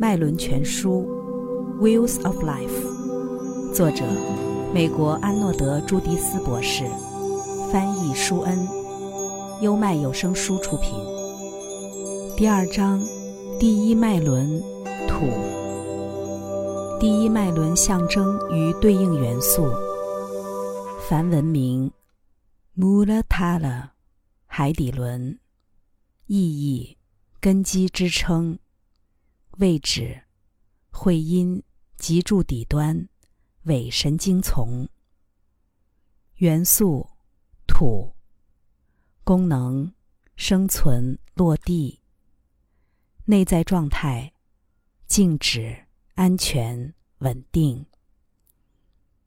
脉轮全书》（Wheels of Life），作者美国安诺德·朱迪斯博士，翻译舒恩，优麦有声书出品。第二章，第一脉轮土。第一脉轮象征与对应元素。梵文名 Mulatala，海底轮。意义：根基支撑。位置：会阴脊柱底端，尾神经丛。元素：土。功能：生存、落地。内在状态：静止、安全、稳定。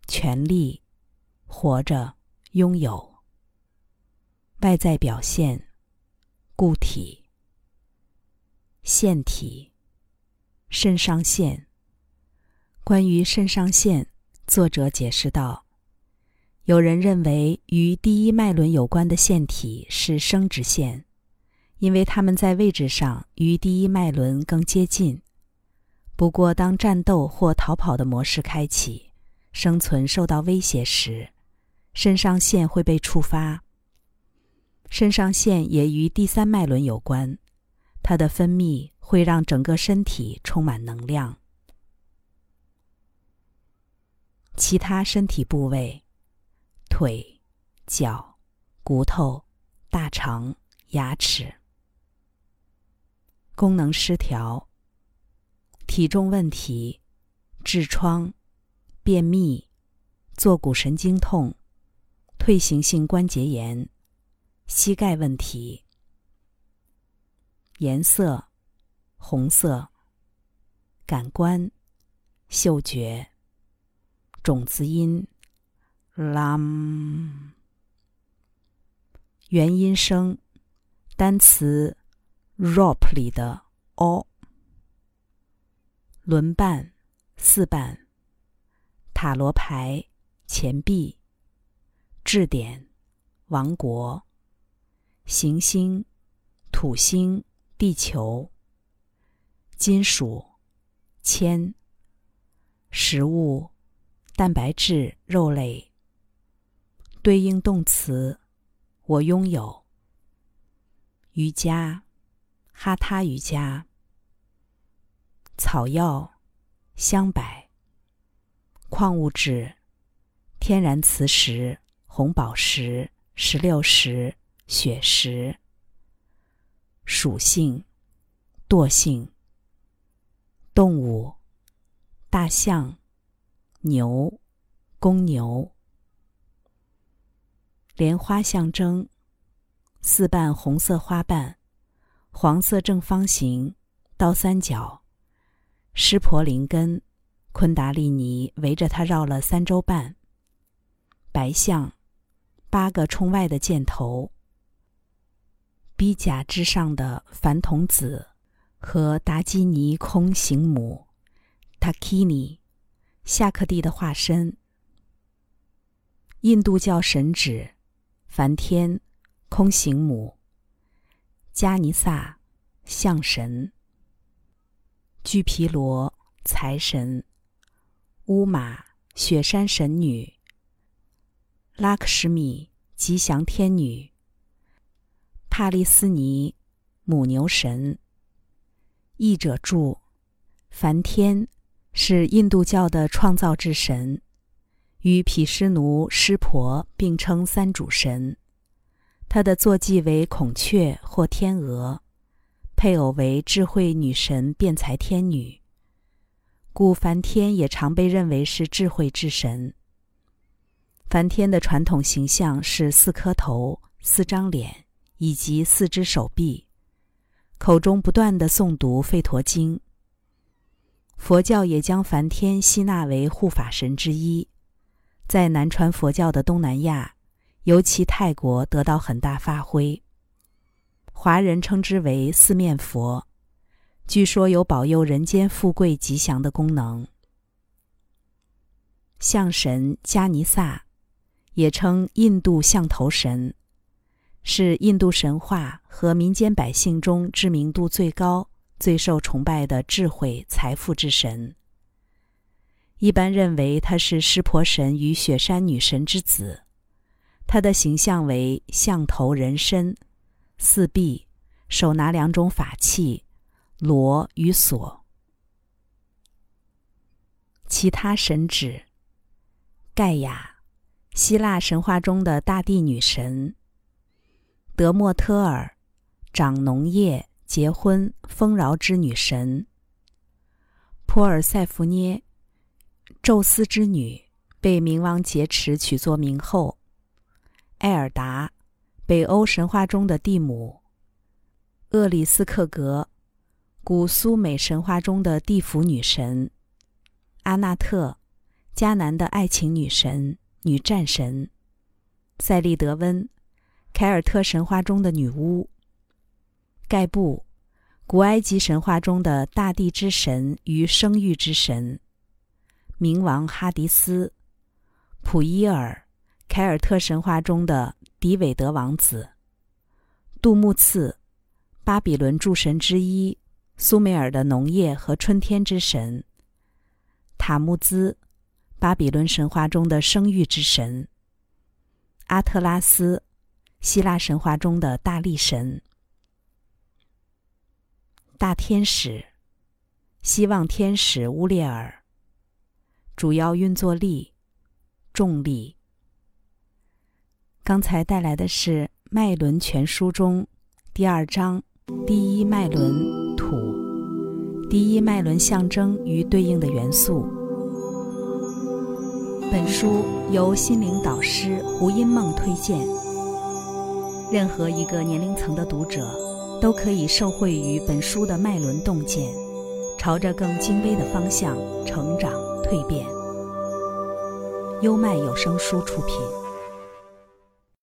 权利：活着、拥有。外在表现。固体、腺体、肾上腺。关于肾上腺，作者解释道：有人认为与第一脉轮有关的腺体是生殖腺，因为它们在位置上与第一脉轮更接近。不过，当战斗或逃跑的模式开启，生存受到威胁时，肾上腺会被触发。肾上腺也与第三脉轮有关，它的分泌会让整个身体充满能量。其他身体部位：腿、脚、骨头、大肠、牙齿。功能失调、体重问题、痔疮、便秘、坐骨神经痛、退行性关节炎。膝盖问题。颜色：红色。感官：嗅觉。种子音：lam。元音声：单词 “rop” 里的 “o”。轮瓣：四瓣。塔罗牌：钱币。质点：王国。行星、土星、地球、金属、铅、食物、蛋白质、肉类。对应动词：我拥有。瑜伽、哈他瑜伽。草药、香柏。矿物质：天然磁石、红宝石、石榴石。血石。属性：惰性。动物：大象、牛、公牛。莲花象征：四瓣红色花瓣，黄色正方形，倒三角。湿婆灵根，昆达利尼围着它绕了三周半。白象：八个冲外的箭头。比甲之上的梵童子和达基尼空行母 （Takini），夏克蒂的化身。印度教神指梵天、空行母、迦尼萨、象神、巨毗罗财神、乌玛雪山神女、拉克什米吉祥天女。帕利斯尼母牛神。译者注：梵天是印度教的创造之神，与毗湿奴、湿婆并称三主神。他的坐骑为孔雀或天鹅，配偶为智慧女神辩才天女，故梵天也常被认为是智慧之神。梵天的传统形象是四颗头、四张脸。以及四只手臂，口中不断的诵读《吠陀经》。佛教也将梵天吸纳为护法神之一，在南传佛教的东南亚，尤其泰国得到很大发挥。华人称之为四面佛，据说有保佑人间富贵吉祥的功能。象神迦尼萨，也称印度象头神。是印度神话和民间百姓中知名度最高、最受崇拜的智慧、财富之神。一般认为他是湿婆神与雪山女神之子。他的形象为象头人身，四臂，手拿两种法器，罗与锁。其他神指：盖亚，希腊神话中的大地女神；德莫特尔，长农业、结婚、丰饶之女神；珀尔塞福涅，宙斯之女，被冥王劫持，取作冥后。埃尔达，北欧神话中的蒂姆；厄里斯克格，古苏美神话中的地府女神；阿纳特，迦南的爱情女神、女战神；塞利德温，凯尔特神话中的女巫；盖布，古埃及神话中的大地之神与生育之神；冥王哈迪斯，普伊尔。凯尔特神话中的迪韦德王子，杜穆次，巴比伦诸神之一，苏美尔的农业和春天之神；塔木兹，巴比伦神话中的生育之神；阿特拉斯，希腊神话中的大力神；大天使，希望天使乌列尔，主要运作力，重力。刚才带来的是《脉轮全书》中第二章第一脉轮土，第一脉轮象征与对应的元素。本书由心灵导师胡因梦推荐，任何一个年龄层的读者都可以受惠于本书的脉轮洞见，朝着更精微的方向成长蜕变。优麦有声书出品。